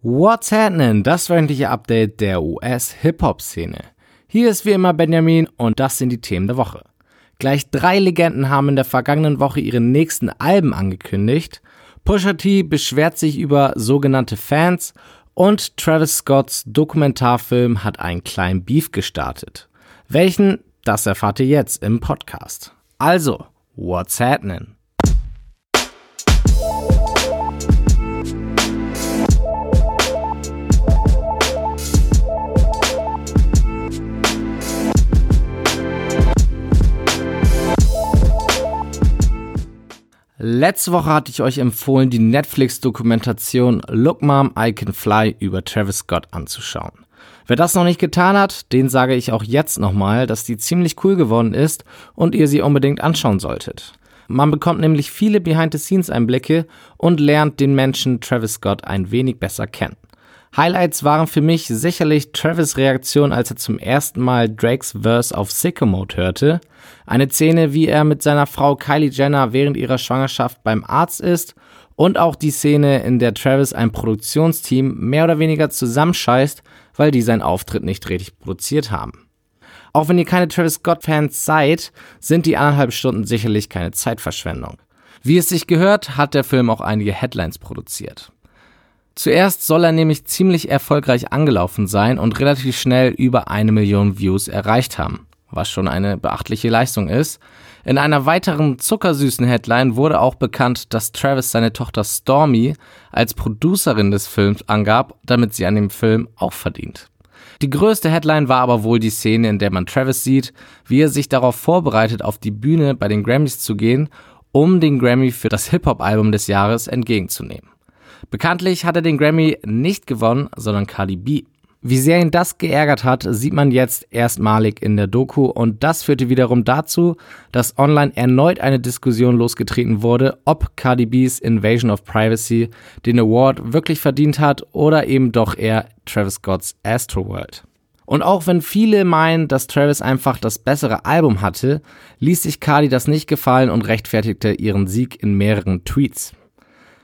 What's happening? Das wöchentliche Update der US-Hip-Hop-Szene. Hier ist wie immer Benjamin und das sind die Themen der Woche. Gleich drei Legenden haben in der vergangenen Woche ihre nächsten Alben angekündigt. Pusha T beschwert sich über sogenannte Fans und Travis Scotts Dokumentarfilm hat einen kleinen Beef gestartet. Welchen, das erfahrt ihr jetzt im Podcast. Also, what's happening? Letzte Woche hatte ich euch empfohlen, die Netflix-Dokumentation Look Mom, I Can Fly über Travis Scott anzuschauen. Wer das noch nicht getan hat, den sage ich auch jetzt nochmal, dass die ziemlich cool geworden ist und ihr sie unbedingt anschauen solltet. Man bekommt nämlich viele Behind-the-Scenes-Einblicke und lernt den Menschen Travis Scott ein wenig besser kennen. Highlights waren für mich sicherlich Travis Reaktion, als er zum ersten Mal Drakes Verse auf Sicko Mode hörte, eine Szene, wie er mit seiner Frau Kylie Jenner während ihrer Schwangerschaft beim Arzt ist und auch die Szene, in der Travis ein Produktionsteam mehr oder weniger zusammenscheißt, weil die seinen Auftritt nicht richtig produziert haben. Auch wenn ihr keine Travis Scott-Fans seid, sind die anderthalb Stunden sicherlich keine Zeitverschwendung. Wie es sich gehört, hat der Film auch einige Headlines produziert. Zuerst soll er nämlich ziemlich erfolgreich angelaufen sein und relativ schnell über eine Million Views erreicht haben, was schon eine beachtliche Leistung ist. In einer weiteren zuckersüßen Headline wurde auch bekannt, dass Travis seine Tochter Stormy als Producerin des Films angab, damit sie an dem Film auch verdient. Die größte Headline war aber wohl die Szene, in der man Travis sieht, wie er sich darauf vorbereitet, auf die Bühne bei den Grammys zu gehen, um den Grammy für das Hip-Hop-Album des Jahres entgegenzunehmen. Bekanntlich hat er den Grammy nicht gewonnen, sondern Cardi B. Wie sehr ihn das geärgert hat, sieht man jetzt erstmalig in der Doku und das führte wiederum dazu, dass online erneut eine Diskussion losgetreten wurde, ob Cardi B's Invasion of Privacy den Award wirklich verdient hat oder eben doch eher Travis Scott's Astroworld. Und auch wenn viele meinen, dass Travis einfach das bessere Album hatte, ließ sich Cardi das nicht gefallen und rechtfertigte ihren Sieg in mehreren Tweets.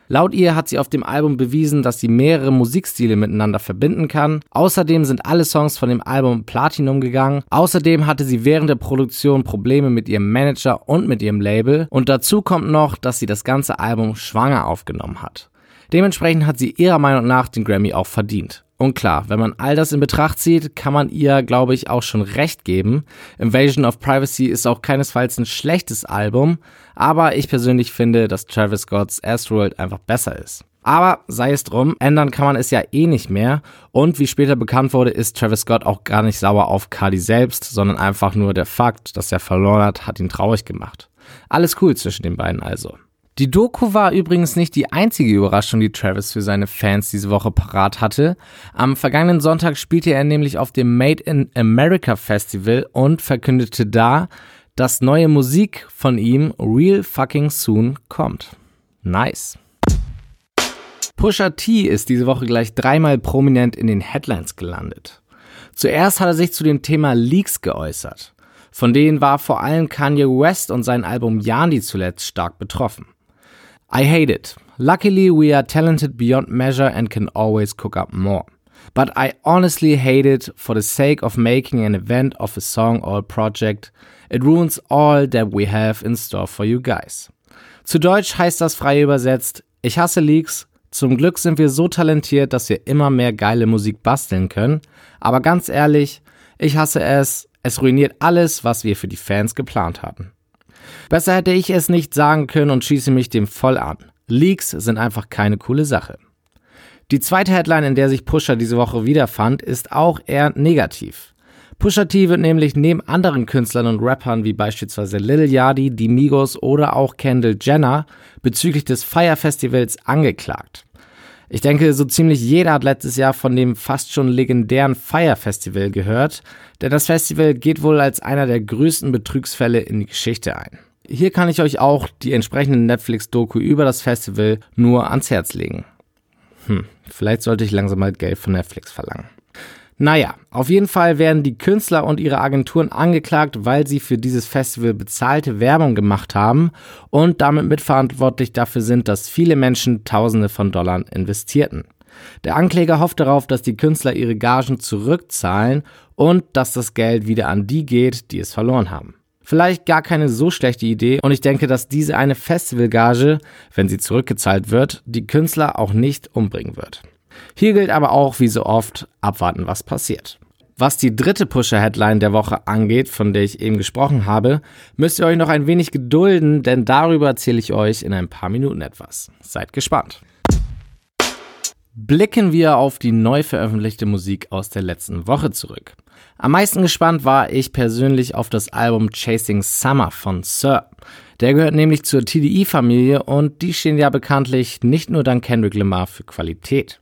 Laut ihr hat sie auf dem Album bewiesen, dass sie mehrere Musikstile miteinander verbinden kann. Außerdem sind alle Songs von dem Album Platinum gegangen. Außerdem hatte sie während der Produktion Probleme mit ihrem Manager und mit ihrem Label. Und dazu kommt noch, dass sie das ganze Album schwanger aufgenommen hat. Dementsprechend hat sie ihrer Meinung nach den Grammy auch verdient. Und klar, wenn man all das in Betracht zieht, kann man ihr, glaube ich, auch schon recht geben. Invasion of Privacy ist auch keinesfalls ein schlechtes Album, aber ich persönlich finde, dass Travis Scott's Astroworld einfach besser ist. Aber sei es drum, ändern kann man es ja eh nicht mehr. Und wie später bekannt wurde, ist Travis Scott auch gar nicht sauer auf Cardi selbst, sondern einfach nur der Fakt, dass er verloren hat, hat ihn traurig gemacht. Alles cool zwischen den beiden also. Die Doku war übrigens nicht die einzige Überraschung, die Travis für seine Fans diese Woche parat hatte. Am vergangenen Sonntag spielte er nämlich auf dem Made in America Festival und verkündete da, dass neue Musik von ihm real fucking soon kommt. Nice. Pusha T ist diese Woche gleich dreimal prominent in den Headlines gelandet. Zuerst hat er sich zu dem Thema Leaks geäußert. Von denen war vor allem Kanye West und sein Album Yanni zuletzt stark betroffen. I hate it. Luckily, we are talented beyond measure and can always cook up more. But I honestly hate it for the sake of making an event of a song or a project. It ruins all that we have in store for you guys. Zu Deutsch heißt das frei übersetzt, ich hasse Leaks. Zum Glück sind wir so talentiert, dass wir immer mehr geile Musik basteln können. Aber ganz ehrlich, ich hasse es. Es ruiniert alles, was wir für die Fans geplant hatten. Besser hätte ich es nicht sagen können und schieße mich dem voll an. Leaks sind einfach keine coole Sache. Die zweite Headline, in der sich Pusher diese Woche wiederfand, ist auch eher negativ. Pusha T wird nämlich neben anderen Künstlern und Rappern wie beispielsweise Lil Yachty, Die Migos oder auch Kendall Jenner bezüglich des Fire Festivals angeklagt. Ich denke, so ziemlich jeder hat letztes Jahr von dem fast schon legendären Fire Festival gehört, denn das Festival geht wohl als einer der größten Betrugsfälle in die Geschichte ein. Hier kann ich euch auch die entsprechenden Netflix-Doku über das Festival nur ans Herz legen. Hm, vielleicht sollte ich langsam mal Geld von Netflix verlangen. Naja, auf jeden Fall werden die Künstler und ihre Agenturen angeklagt, weil sie für dieses Festival bezahlte Werbung gemacht haben und damit mitverantwortlich dafür sind, dass viele Menschen Tausende von Dollar investierten. Der Ankläger hofft darauf, dass die Künstler ihre Gagen zurückzahlen und dass das Geld wieder an die geht, die es verloren haben. Vielleicht gar keine so schlechte Idee und ich denke, dass diese eine Festivalgage, wenn sie zurückgezahlt wird, die Künstler auch nicht umbringen wird. Hier gilt aber auch, wie so oft, abwarten, was passiert. Was die dritte Pusher-Headline der Woche angeht, von der ich eben gesprochen habe, müsst ihr euch noch ein wenig gedulden, denn darüber erzähle ich euch in ein paar Minuten etwas. Seid gespannt. Blicken wir auf die neu veröffentlichte Musik aus der letzten Woche zurück. Am meisten gespannt war ich persönlich auf das Album Chasing Summer von Sir. Der gehört nämlich zur TDI-Familie und die stehen ja bekanntlich nicht nur dank Kendrick Lamar für Qualität.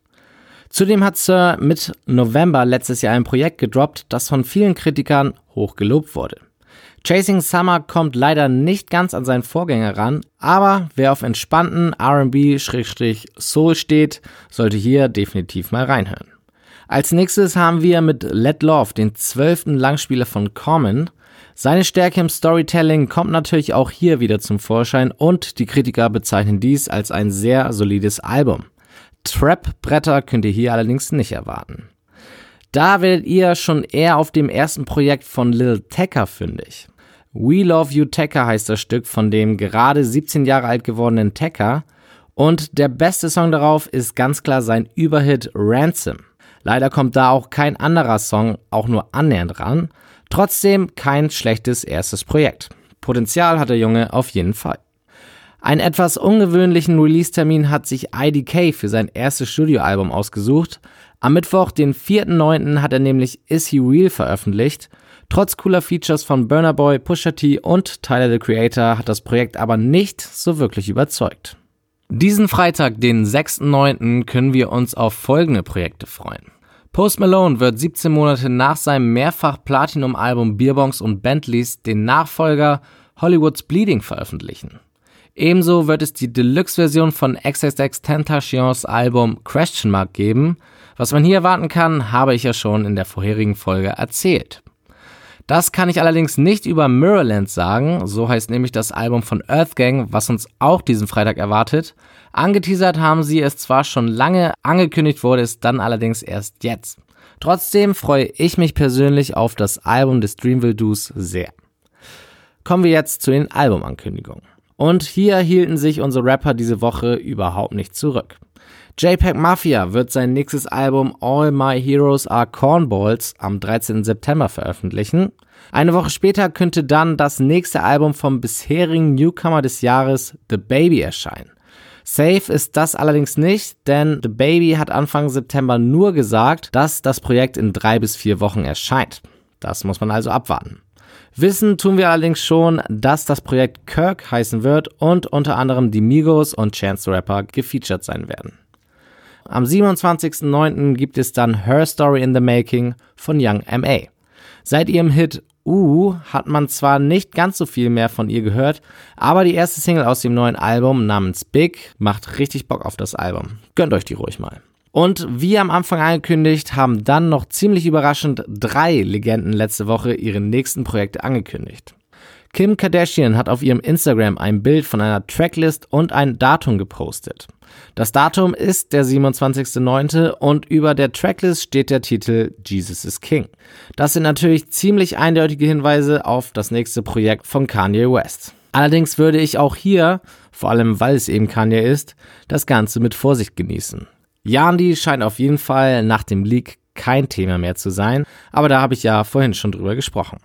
Zudem hat Sir mit November letztes Jahr ein Projekt gedroppt, das von vielen Kritikern hoch gelobt wurde. Chasing Summer kommt leider nicht ganz an seinen Vorgänger ran, aber wer auf entspannten R&B-Soul steht, sollte hier definitiv mal reinhören. Als nächstes haben wir mit Let Love den zwölften Langspieler von Common. Seine Stärke im Storytelling kommt natürlich auch hier wieder zum Vorschein und die Kritiker bezeichnen dies als ein sehr solides Album. Trap-Bretter könnt ihr hier allerdings nicht erwarten. Da werdet ihr schon eher auf dem ersten Projekt von Lil Tecca fündig. We Love You Tecca heißt das Stück von dem gerade 17 Jahre alt gewordenen Tecca und der beste Song darauf ist ganz klar sein Überhit Ransom. Leider kommt da auch kein anderer Song auch nur annähernd ran. Trotzdem kein schlechtes erstes Projekt. Potenzial hat der Junge auf jeden Fall. Einen etwas ungewöhnlichen Release-Termin hat sich IDK für sein erstes Studioalbum ausgesucht. Am Mittwoch, den 4.9., hat er nämlich Is He Real veröffentlicht. Trotz cooler Features von Burner Boy, Pusha T und Tyler the Creator hat das Projekt aber nicht so wirklich überzeugt. Diesen Freitag, den 6.9., können wir uns auf folgende Projekte freuen. Post Malone wird 17 Monate nach seinem mehrfach Platinum-Album Beerbongs und Bentleys den Nachfolger Hollywood's Bleeding veröffentlichen. Ebenso wird es die Deluxe-Version von XXX Tentacions Album Question Mark geben. Was man hier erwarten kann, habe ich ja schon in der vorherigen Folge erzählt. Das kann ich allerdings nicht über Mirrorland sagen, so heißt nämlich das Album von Earthgang, was uns auch diesen Freitag erwartet. Angeteasert haben sie es zwar schon lange, angekündigt wurde es dann allerdings erst jetzt. Trotzdem freue ich mich persönlich auf das Album des Dreamville Doos sehr. Kommen wir jetzt zu den Albumankündigungen. Und hier hielten sich unsere Rapper diese Woche überhaupt nicht zurück. JPEG Mafia wird sein nächstes Album All My Heroes Are Cornballs am 13. September veröffentlichen. Eine Woche später könnte dann das nächste Album vom bisherigen Newcomer des Jahres The Baby erscheinen. Safe ist das allerdings nicht, denn The Baby hat Anfang September nur gesagt, dass das Projekt in drei bis vier Wochen erscheint. Das muss man also abwarten. Wissen tun wir allerdings schon, dass das Projekt Kirk heißen wird und unter anderem die Migos und Chance the Rapper gefeatured sein werden. Am 27.09. gibt es dann Her Story in the Making von Young M.A. Seit ihrem Hit Uh hat man zwar nicht ganz so viel mehr von ihr gehört, aber die erste Single aus dem neuen Album namens Big macht richtig Bock auf das Album. Gönnt euch die ruhig mal. Und wie am Anfang angekündigt, haben dann noch ziemlich überraschend drei Legenden letzte Woche ihre nächsten Projekte angekündigt. Kim Kardashian hat auf ihrem Instagram ein Bild von einer Tracklist und ein Datum gepostet. Das Datum ist der 27.09. und über der Tracklist steht der Titel Jesus is King. Das sind natürlich ziemlich eindeutige Hinweise auf das nächste Projekt von Kanye West. Allerdings würde ich auch hier, vor allem weil es eben Kanye ist, das Ganze mit Vorsicht genießen. Yandi scheint auf jeden Fall nach dem Leak kein Thema mehr zu sein, aber da habe ich ja vorhin schon drüber gesprochen.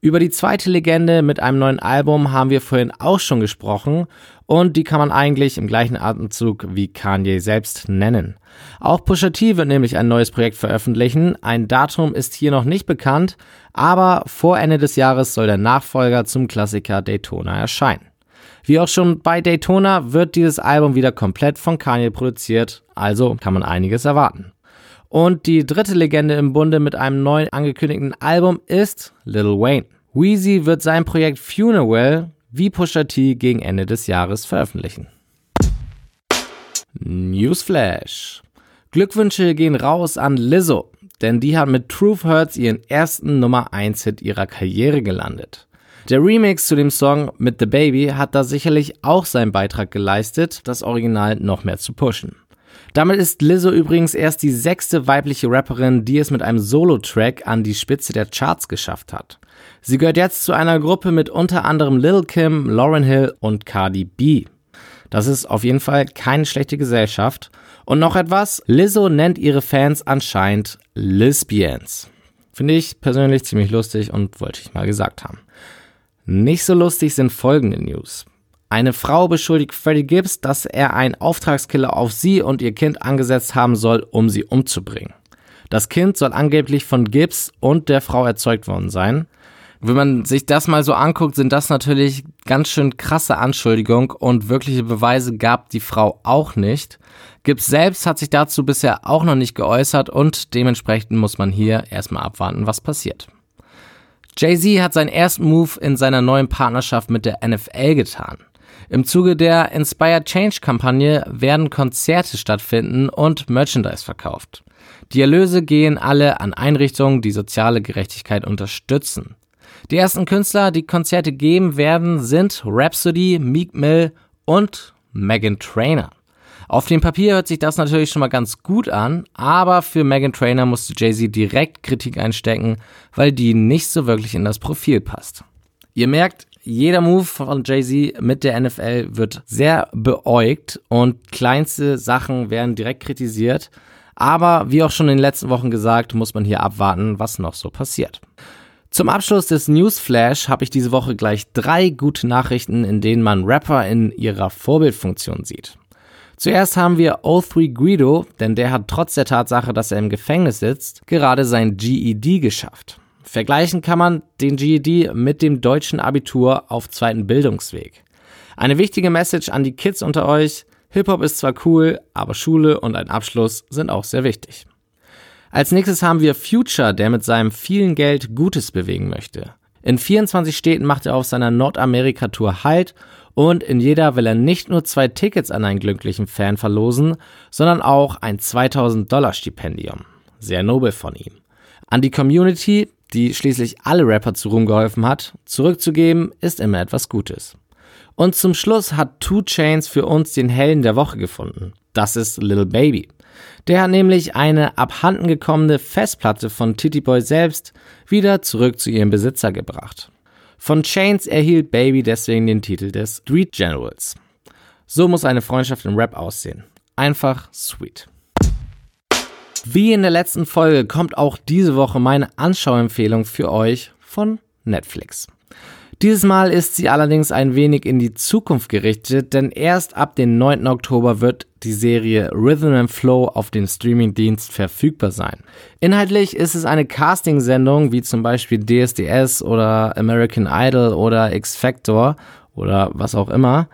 Über die zweite Legende mit einem neuen Album haben wir vorhin auch schon gesprochen und die kann man eigentlich im gleichen Atemzug wie Kanye selbst nennen. Auch Pusha T wird nämlich ein neues Projekt veröffentlichen. Ein Datum ist hier noch nicht bekannt, aber vor Ende des Jahres soll der Nachfolger zum Klassiker Daytona erscheinen. Wie auch schon bei Daytona wird dieses Album wieder komplett von Kanye produziert, also kann man einiges erwarten. Und die dritte Legende im Bunde mit einem neu angekündigten Album ist Lil Wayne. Weezy wird sein Projekt Funeral wie Pusha T gegen Ende des Jahres veröffentlichen. Newsflash. Glückwünsche gehen raus an Lizzo, denn die hat mit Truth Hurts ihren ersten Nummer 1 Hit ihrer Karriere gelandet. Der Remix zu dem Song mit The Baby hat da sicherlich auch seinen Beitrag geleistet, das Original noch mehr zu pushen. Damit ist Lizzo übrigens erst die sechste weibliche Rapperin, die es mit einem Solo-Track an die Spitze der Charts geschafft hat. Sie gehört jetzt zu einer Gruppe mit unter anderem Lil Kim, Lauryn Hill und Cardi B. Das ist auf jeden Fall keine schlechte Gesellschaft. Und noch etwas, Lizzo nennt ihre Fans anscheinend Lesbians. Finde ich persönlich ziemlich lustig und wollte ich mal gesagt haben. Nicht so lustig sind folgende News. Eine Frau beschuldigt Freddie Gibbs, dass er einen Auftragskiller auf sie und ihr Kind angesetzt haben soll, um sie umzubringen. Das Kind soll angeblich von Gibbs und der Frau erzeugt worden sein. Wenn man sich das mal so anguckt, sind das natürlich ganz schön krasse Anschuldigungen und wirkliche Beweise gab die Frau auch nicht. Gibbs selbst hat sich dazu bisher auch noch nicht geäußert und dementsprechend muss man hier erstmal abwarten, was passiert. Jay-Z hat seinen ersten Move in seiner neuen Partnerschaft mit der NFL getan. Im Zuge der Inspire Change Kampagne werden Konzerte stattfinden und Merchandise verkauft. Die Erlöse gehen alle an Einrichtungen, die soziale Gerechtigkeit unterstützen. Die ersten Künstler, die Konzerte geben werden, sind Rhapsody, Meek Mill und Megan Trainer. Auf dem Papier hört sich das natürlich schon mal ganz gut an, aber für Megan Trainer musste Jay-Z direkt Kritik einstecken, weil die nicht so wirklich in das Profil passt. Ihr merkt, jeder Move von Jay-Z mit der NFL wird sehr beäugt und kleinste Sachen werden direkt kritisiert. Aber wie auch schon in den letzten Wochen gesagt, muss man hier abwarten, was noch so passiert. Zum Abschluss des Newsflash habe ich diese Woche gleich drei gute Nachrichten, in denen man Rapper in ihrer Vorbildfunktion sieht. Zuerst haben wir O3 Guido, denn der hat trotz der Tatsache, dass er im Gefängnis sitzt, gerade sein GED geschafft. Vergleichen kann man den GED mit dem deutschen Abitur auf zweiten Bildungsweg. Eine wichtige Message an die Kids unter euch, Hip-Hop ist zwar cool, aber Schule und ein Abschluss sind auch sehr wichtig. Als nächstes haben wir Future, der mit seinem vielen Geld Gutes bewegen möchte. In 24 Städten macht er auf seiner Nordamerika-Tour Halt und in jeder will er nicht nur zwei Tickets an einen glücklichen Fan verlosen, sondern auch ein 2000 Dollar Stipendium. Sehr nobel von ihm. An die Community, die schließlich alle Rapper zu Ruhm geholfen hat, zurückzugeben ist immer etwas Gutes. Und zum Schluss hat Two Chains für uns den Helden der Woche gefunden. Das ist Little Baby. Der hat nämlich eine abhanden gekommene Festplatte von Titty Boy selbst wieder zurück zu ihrem Besitzer gebracht. Von Chains erhielt Baby deswegen den Titel des Street Generals. So muss eine Freundschaft im Rap aussehen. Einfach sweet. Wie in der letzten Folge kommt auch diese Woche meine Anschauempfehlung für euch von Netflix. Dieses Mal ist sie allerdings ein wenig in die Zukunft gerichtet, denn erst ab dem 9. Oktober wird die Serie Rhythm and Flow auf dem Streamingdienst verfügbar sein. Inhaltlich ist es eine Casting-Sendung wie zum Beispiel DSDS oder American Idol oder X Factor oder was auch immer.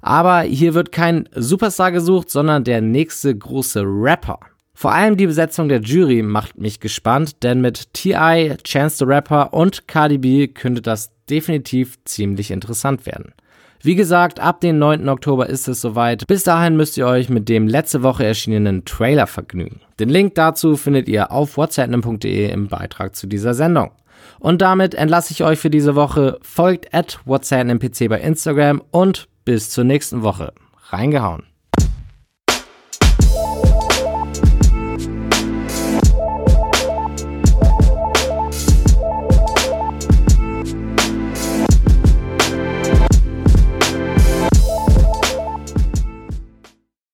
Aber hier wird kein Superstar gesucht, sondern der nächste große Rapper. Vor allem die Besetzung der Jury macht mich gespannt, denn mit T.I., Chance the Rapper und Cardi B könnte das definitiv ziemlich interessant werden. Wie gesagt, ab dem 9. Oktober ist es soweit. Bis dahin müsst ihr euch mit dem letzte Woche erschienenen Trailer vergnügen. Den Link dazu findet ihr auf whatsapp.de im Beitrag zu dieser Sendung. Und damit entlasse ich euch für diese Woche. Folgt at WhatsAppNPC bei Instagram und bis zur nächsten Woche. Reingehauen.